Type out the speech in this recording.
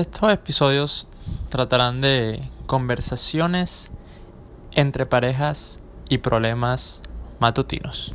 Estos episodios tratarán de conversaciones entre parejas y problemas matutinos.